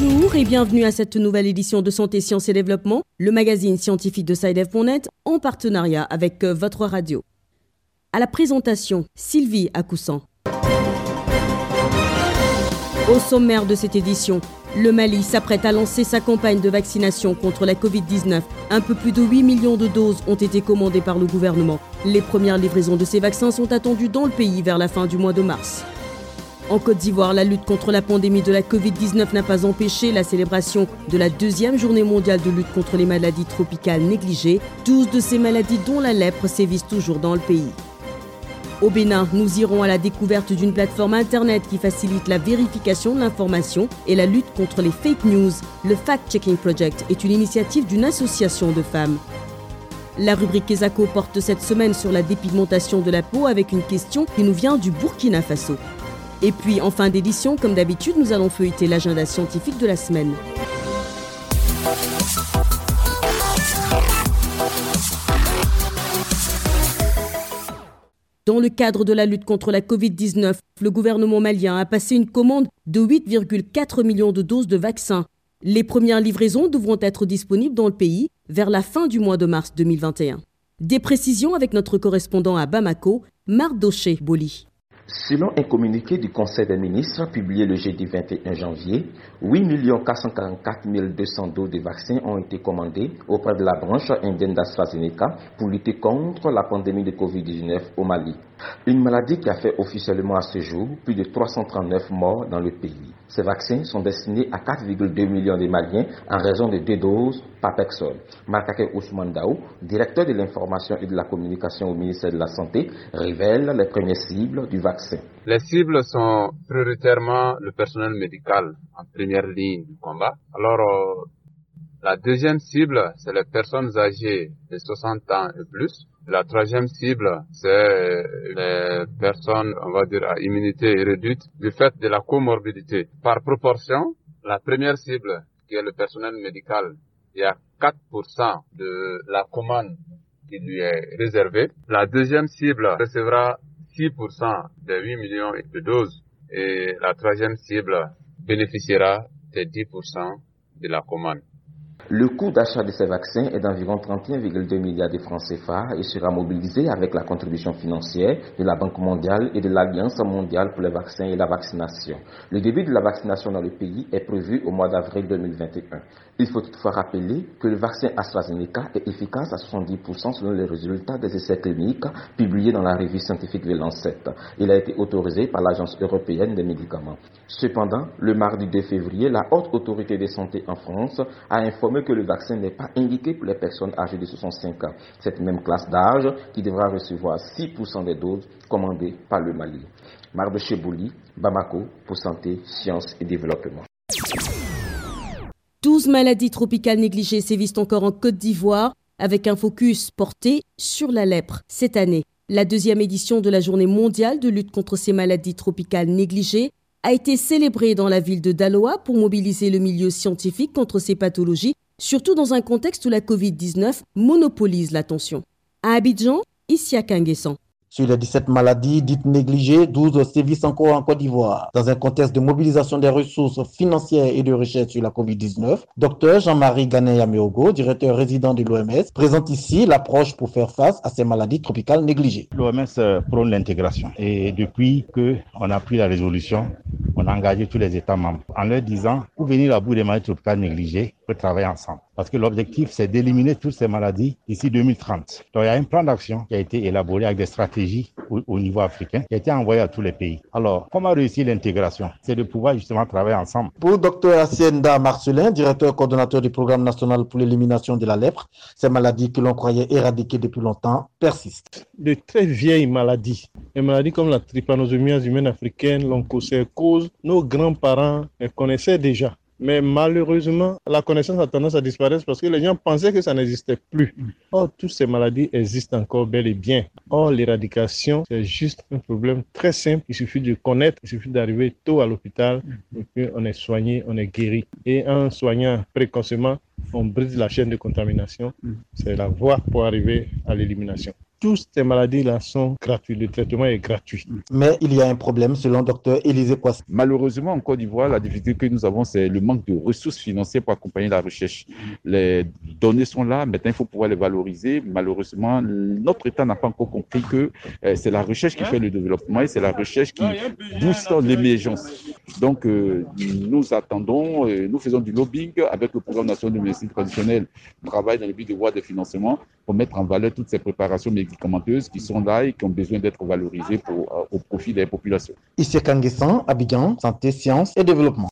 Bonjour et bienvenue à cette nouvelle édition de Santé, Sciences et Développement, le magazine scientifique de SciDev.net en partenariat avec euh, votre radio. À la présentation, Sylvie Acoussan. Au sommaire de cette édition, le Mali s'apprête à lancer sa campagne de vaccination contre la Covid-19. Un peu plus de 8 millions de doses ont été commandées par le gouvernement. Les premières livraisons de ces vaccins sont attendues dans le pays vers la fin du mois de mars. En Côte d'Ivoire, la lutte contre la pandémie de la Covid-19 n'a pas empêché la célébration de la deuxième journée mondiale de lutte contre les maladies tropicales négligées. 12 de ces maladies, dont la lèpre, sévissent toujours dans le pays. Au Bénin, nous irons à la découverte d'une plateforme Internet qui facilite la vérification de l'information et la lutte contre les fake news. Le Fact Checking Project est une initiative d'une association de femmes. La rubrique Ezako porte cette semaine sur la dépigmentation de la peau avec une question qui nous vient du Burkina Faso. Et puis, en fin d'édition, comme d'habitude, nous allons feuilleter l'agenda scientifique de la semaine. Dans le cadre de la lutte contre la Covid-19, le gouvernement malien a passé une commande de 8,4 millions de doses de vaccins. Les premières livraisons devront être disponibles dans le pays vers la fin du mois de mars 2021. Des précisions avec notre correspondant à Bamako, Mardoché Boli. Selon un communiqué du Conseil des ministres publié le jeudi 21 janvier, 8 444 200 doses de vaccins ont été commandées auprès de la branche indienne d'AstraZeneca pour lutter contre la pandémie de Covid-19 au Mali. Une maladie qui a fait officiellement à ce jour plus de 339 morts dans le pays. Ces vaccins sont destinés à 4,2 millions de Maliens en raison de deux doses par personne. Markake Ousmane Daou, directeur de l'information et de la communication au ministère de la Santé, révèle les premières cibles du vaccin. Les cibles sont prioritairement le personnel médical en première ligne du combat. Alors, euh, la deuxième cible, c'est les personnes âgées de 60 ans et plus. La troisième cible, c'est les personnes, on va dire, à immunité réduite du fait de la comorbidité. Par proportion, la première cible, qui est le personnel médical, il y a 4% de la commande qui lui est réservée. La deuxième cible recevra 6% des 8 millions de doses et la troisième cible bénéficiera des 10% de la commande. Le coût d'achat de ces vaccins est d'environ 31,2 milliards de francs CFA et sera mobilisé avec la contribution financière de la Banque mondiale et de l'Alliance mondiale pour les vaccins et la vaccination. Le début de la vaccination dans le pays est prévu au mois d'avril 2021. Il faut toutefois rappeler que le vaccin AstraZeneca est efficace à 70% selon les résultats des essais cliniques publiés dans la revue scientifique de Lancet. Il a été autorisé par l'Agence européenne des médicaments. Cependant, le mardi 2 février, la haute autorité de santé en France a informé que le vaccin n'est pas indiqué pour les personnes âgées de 65 ans. Cette même classe d'âge qui devra recevoir 6% des doses commandées par le Mali. Marbe Chebouli, Bamako, pour Santé, Sciences et Développement. 12 maladies tropicales négligées sévissent encore en Côte d'Ivoire, avec un focus porté sur la lèpre cette année. La deuxième édition de la journée mondiale de lutte contre ces maladies tropicales négligées a été célébrée dans la ville de Daloa pour mobiliser le milieu scientifique contre ces pathologies surtout dans un contexte où la Covid-19 monopolise l'attention. À Abidjan, Issia Kanguessan. Sur les 17 maladies dites négligées, 12 sévissent encore en Côte d'Ivoire. Dans un contexte de mobilisation des ressources financières et de recherche sur la COVID-19, Dr Jean-Marie Ganeyameogo, directeur résident de l'OMS, présente ici l'approche pour faire face à ces maladies tropicales négligées. L'OMS prône l'intégration et depuis qu'on a pris la résolution, on a engagé tous les États membres en leur disant, pour venir à bout des maladies tropicales négligées, on peut travailler ensemble. Parce que l'objectif, c'est d'éliminer toutes ces maladies d'ici 2030. Donc, il y a un plan d'action qui a été élaboré avec des stratégies au, niveau africain, qui a été envoyé à tous les pays. Alors, comment réussir l'intégration? C'est de pouvoir justement travailler ensemble. Pour Dr Hacienda Marcelin, directeur coordonnateur du programme national pour l'élimination de la lèpre, ces maladies que l'on croyait éradiquées depuis longtemps persistent. De très vieilles maladies, les maladies comme la trypanosomiase humaine africaine, l'onchocercose, nos grands-parents les connaissaient déjà. Mais malheureusement, la connaissance a tendance à disparaître parce que les gens pensaient que ça n'existait plus. Or, toutes ces maladies existent encore bel et bien. Or, l'éradication, c'est juste un problème très simple. Il suffit de connaître, il suffit d'arriver tôt à l'hôpital et puis on est soigné, on est guéri. Et en soignant précocement, on brise la chaîne de contamination. C'est la voie pour arriver à l'élimination. Toutes ces maladies-là sont gratuites. Le traitement est gratuit. Mais il y a un problème selon docteur Élisée Kwasi. Malheureusement, en Côte d'Ivoire, la difficulté que nous avons, c'est le manque de ressources financières pour accompagner la recherche. Les données sont là, maintenant il faut pouvoir les valoriser. Malheureusement, notre État n'a pas encore compris que euh, c'est la recherche qui fait le développement et c'est la recherche qui booste l'émergence. Donc, euh, nous attendons, euh, nous faisons du lobbying avec le programme national de médecine traditionnelle. On travaille dans le but de voir des financements pour mettre en valeur toutes ces préparations médicamenteuses qui sont là et qui ont besoin d'être valorisées pour, au profit des populations. Ici Abidjan, Santé, Sciences et Développement.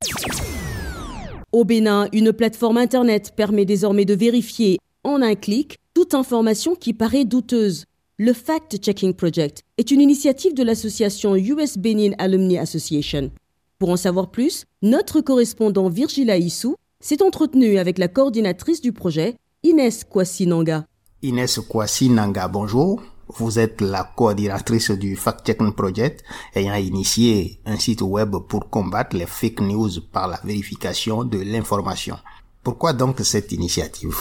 Au Bénin, une plateforme Internet permet désormais de vérifier en un clic toute information qui paraît douteuse. Le Fact Checking Project est une initiative de l'association US Benin Alumni Association. Pour en savoir plus, notre correspondant Virgile Aissou s'est entretenu avec la coordinatrice du projet, Inès Kwasi-Nanga. Inès Kwasi-Nanga, bonjour. Vous êtes la coordinatrice du Fact Checking Project ayant initié un site web pour combattre les fake news par la vérification de l'information. Pourquoi donc cette initiative?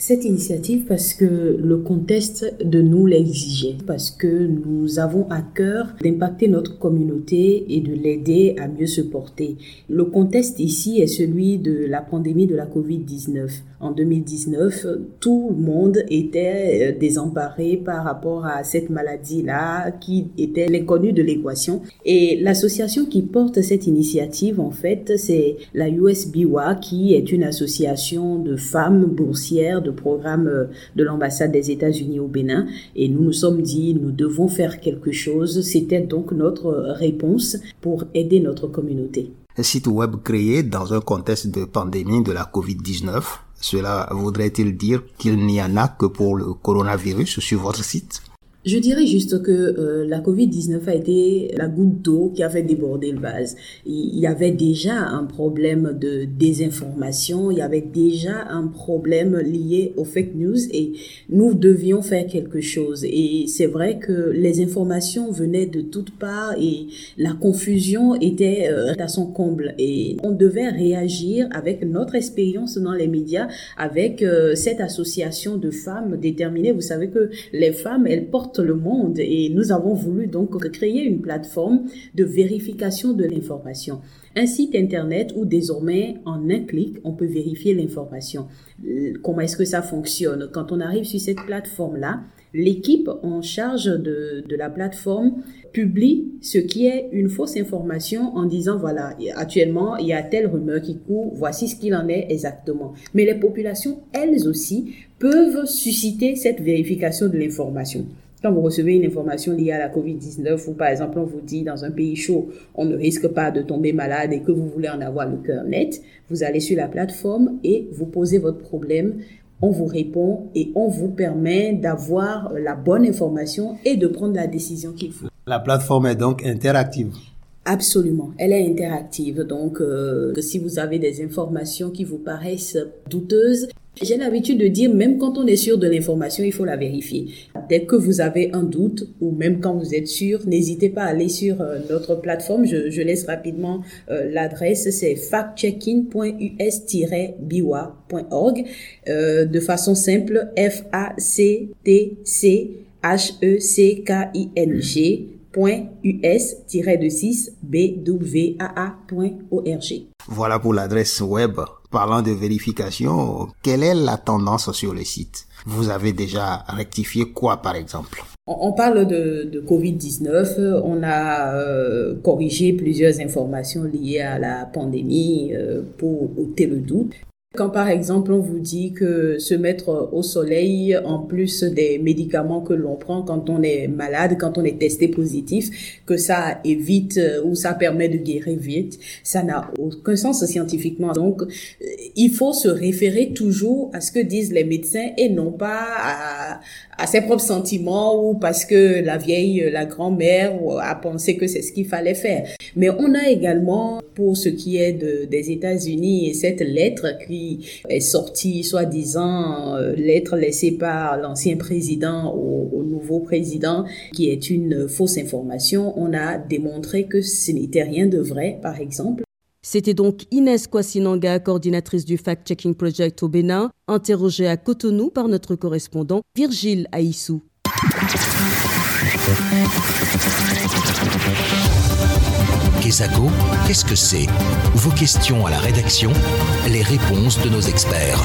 Cette initiative parce que le contexte de nous l'exigeait, parce que nous avons à cœur d'impacter notre communauté et de l'aider à mieux se porter. Le contexte ici est celui de la pandémie de la COVID-19 en 2019, tout le monde était euh, désemparé par rapport à cette maladie-là qui était l'inconnu de l'équation. Et l'association qui porte cette initiative, en fait, c'est la USBWA qui est une association de femmes boursières de programme euh, de l'ambassade des États-Unis au Bénin. Et nous nous sommes dit, nous devons faire quelque chose. C'était donc notre réponse pour aider notre communauté. Un site web créé dans un contexte de pandémie de la COVID-19 cela voudrait-il dire qu'il n'y en a que pour le coronavirus sur votre site? Je dirais juste que euh, la Covid-19 a été la goutte d'eau qui a fait déborder le vase. Il y avait déjà un problème de désinformation, il y avait déjà un problème lié aux fake news et nous devions faire quelque chose. Et c'est vrai que les informations venaient de toutes parts et la confusion était euh, à son comble. Et on devait réagir avec notre expérience dans les médias, avec euh, cette association de femmes déterminées. Vous savez que les femmes, elles portent le monde et nous avons voulu donc créer une plateforme de vérification de l'information. Un site internet où désormais en un clic on peut vérifier l'information. Comment est-ce que ça fonctionne? Quand on arrive sur cette plateforme-là, l'équipe en charge de, de, la plateforme publie ce qui est une fausse information en disant voilà, actuellement il y a telle rumeur qui court, voici ce qu'il en est exactement. Mais les populations, elles aussi, peuvent susciter cette vérification de l'information. Quand vous recevez une information liée à la COVID-19 ou par exemple on vous dit dans un pays chaud, on ne risque pas de tomber malade et que vous voulez en avoir le cœur net, vous allez sur la plateforme et vous posez votre problème, on vous répond et on vous permet d'avoir la bonne information et de prendre la décision qu'il faut. La plateforme est donc interactive. Absolument, elle est interactive. Donc, euh, si vous avez des informations qui vous paraissent douteuses, j'ai l'habitude de dire, même quand on est sûr de l'information, il faut la vérifier. Dès que vous avez un doute, ou même quand vous êtes sûr, n'hésitez pas à aller sur euh, notre plateforme. Je, laisse rapidement euh, l'adresse, c'est factcheckin.us-biwa.org. Euh, de façon simple, F-A-C-T-C-H-E-C-K-I-N-G us-bwaa.org. Voilà pour l'adresse web. Parlant de vérification, quelle est la tendance sur le site Vous avez déjà rectifié quoi par exemple? On parle de, de Covid-19. On a euh, corrigé plusieurs informations liées à la pandémie euh, pour ôter le doute. Quand par exemple on vous dit que se mettre au soleil, en plus des médicaments que l'on prend quand on est malade, quand on est testé positif, que ça évite euh, ou ça permet de guérir vite, ça n'a aucun sens scientifiquement. Donc euh, il faut se référer toujours à ce que disent les médecins et non pas à, à ses propres sentiments ou parce que la vieille, la grand-mère a pensé que c'est ce qu'il fallait faire. Mais on a également, pour ce qui est de, des États-Unis, cette lettre qui est sortie, soi-disant, euh, lettre laissée par l'ancien président au, au nouveau président, qui est une fausse information. On a démontré que ce n'était rien de vrai, par exemple. C'était donc Inès Kwasi-Nanga, coordinatrice du Fact Checking Project au Bénin, interrogée à Cotonou par notre correspondant Virgile Aissou. Qu'est-ce que c'est? Vos questions à la rédaction, les réponses de nos experts.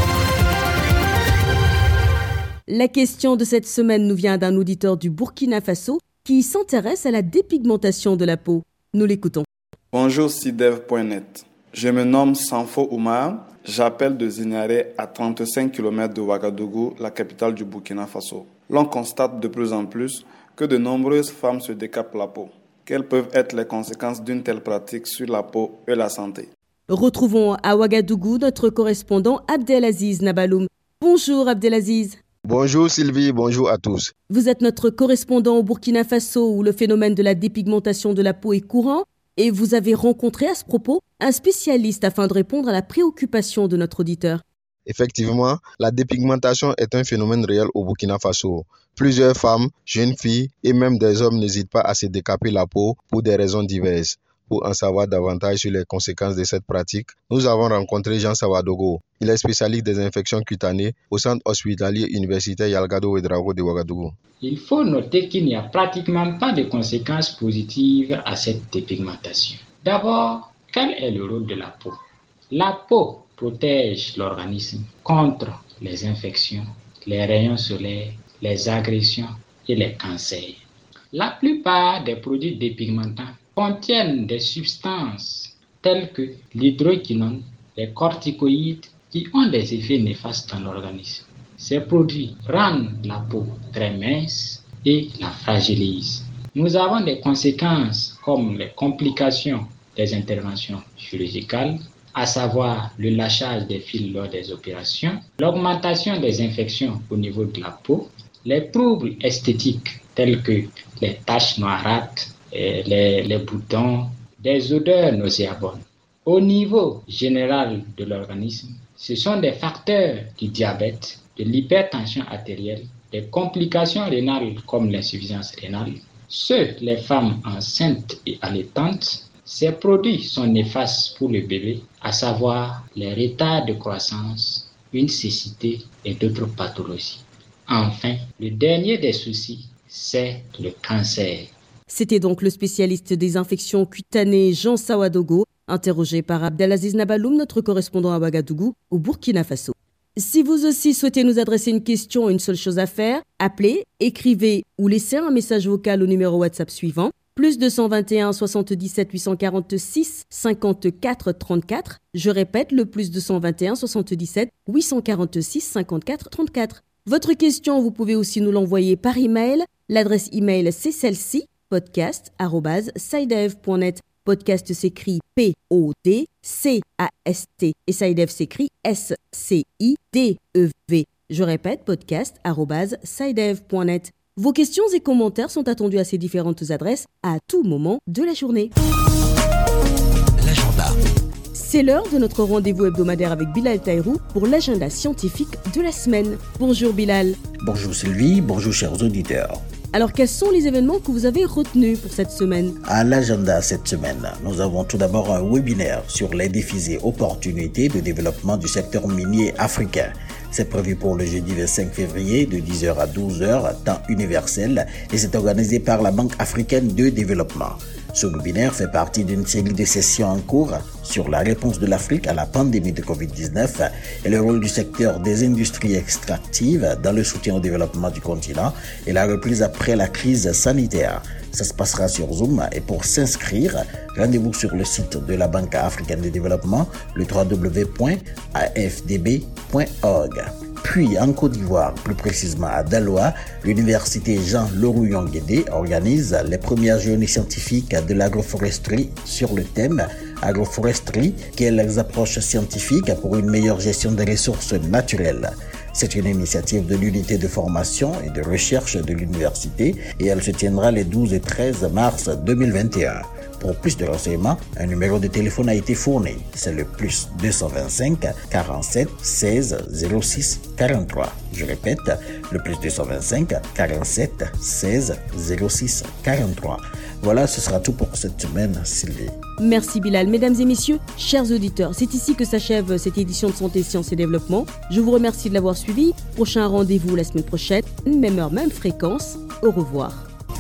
La question de cette semaine nous vient d'un auditeur du Burkina Faso qui s'intéresse à la dépigmentation de la peau. Nous l'écoutons. Bonjour Sidev.net. Je me nomme Sanfo Oumar. J'appelle de Zignaré à 35 km de Ouagadougou, la capitale du Burkina Faso. L'on constate de plus en plus que de nombreuses femmes se décapent la peau. Quelles peuvent être les conséquences d'une telle pratique sur la peau et la santé? Retrouvons à Ouagadougou notre correspondant Abdelaziz Nabaloum. Bonjour Abdelaziz. Bonjour Sylvie, bonjour à tous. Vous êtes notre correspondant au Burkina Faso où le phénomène de la dépigmentation de la peau est courant et vous avez rencontré à ce propos un spécialiste afin de répondre à la préoccupation de notre auditeur. Effectivement, la dépigmentation est un phénomène réel au Burkina Faso. Plusieurs femmes, jeunes filles et même des hommes n'hésitent pas à se décaper la peau pour des raisons diverses. Pour en savoir davantage sur les conséquences de cette pratique, nous avons rencontré Jean Sawadogo. Il est spécialiste des infections cutanées au centre hospitalier universitaire Yalgado Ouedraogo de Ouagadougou. Il faut noter qu'il n'y a pratiquement pas de conséquences positives à cette dépigmentation. D'abord, quel est le rôle de la peau? La peau protège l'organisme contre les infections, les rayons solaires, les agressions et les cancers. La plupart des produits dépigmentants contiennent des substances telles que l'hydroquinone, les corticoïdes qui ont des effets néfastes dans l'organisme. Ces produits rendent la peau très mince et la fragilisent. Nous avons des conséquences comme les complications des interventions chirurgicales, à savoir le lâchage des fils lors des opérations, l'augmentation des infections au niveau de la peau, les troubles esthétiques tels que les taches noirâtres, les, boutons, des odeurs nauséabondes. Au niveau général de l'organisme, ce sont des facteurs du diabète, de l'hypertension artérielle, des complications rénales comme l'insuffisance rénale. Ceux, les femmes enceintes et allaitantes, ces produits sont néfastes pour le bébé, à savoir les retards de croissance, une cécité et d'autres pathologies. Enfin, le dernier des soucis, c'est le cancer. C'était donc le spécialiste des infections cutanées Jean Sawadogo, interrogé par Abdelaziz Nabaloum, notre correspondant à Ouagadougou, au Burkina Faso. Si vous aussi souhaitez nous adresser une question, une seule chose à faire, appelez, écrivez ou laissez un message vocal au numéro WhatsApp suivant plus 221 77 846 54 34. Je répète, le plus 221 77 846 54 34. Votre question, vous pouvez aussi nous l'envoyer par email. L'adresse email, c'est celle-ci, podcast.sidev.net. Podcast s'écrit P-O-D-C-A-S-T et Sidev s'écrit S-C-I-D-E-V. Je répète, podcast.sidev.net. Vos questions et commentaires sont attendus à ces différentes adresses à tout moment de la journée. L'agenda. C'est l'heure de notre rendez-vous hebdomadaire avec Bilal Taïrou pour l'agenda scientifique de la semaine. Bonjour Bilal. Bonjour Sylvie, bonjour chers auditeurs. Alors quels sont les événements que vous avez retenus pour cette semaine? À l'agenda cette semaine, nous avons tout d'abord un webinaire sur les défis et opportunités de développement du secteur minier africain. C'est prévu pour le jeudi 25 février de 10h à 12h, temps universel, et c'est organisé par la Banque africaine de développement. Ce webinaire fait partie d'une série de sessions en cours sur la réponse de l'Afrique à la pandémie de Covid-19 et le rôle du secteur des industries extractives dans le soutien au développement du continent et la reprise après la crise sanitaire. Ça se passera sur Zoom et pour s'inscrire, rendez-vous sur le site de la Banque africaine de développement, le www.afdb.org. Puis en Côte d'Ivoire, plus précisément à Daloa, l'université Jean Lerouillon Guédé organise les premières journées scientifiques de l'agroforesterie sur le thème agroforesterie, quelles approches scientifiques pour une meilleure gestion des ressources naturelles? C'est une initiative de l'unité de formation et de recherche de l'université et elle se tiendra les 12 et 13 mars 2021. Pour plus de renseignements, un numéro de téléphone a été fourni. C'est le plus 225 47 16 06 43. Je répète, le plus 225 47 16 06 43. Voilà, ce sera tout pour cette semaine, Sylvie. Merci Bilal. Mesdames et messieurs, chers auditeurs, c'est ici que s'achève cette édition de Santé, Sciences et Développement. Je vous remercie de l'avoir suivi. Prochain rendez-vous la semaine prochaine, même heure, même fréquence. Au revoir.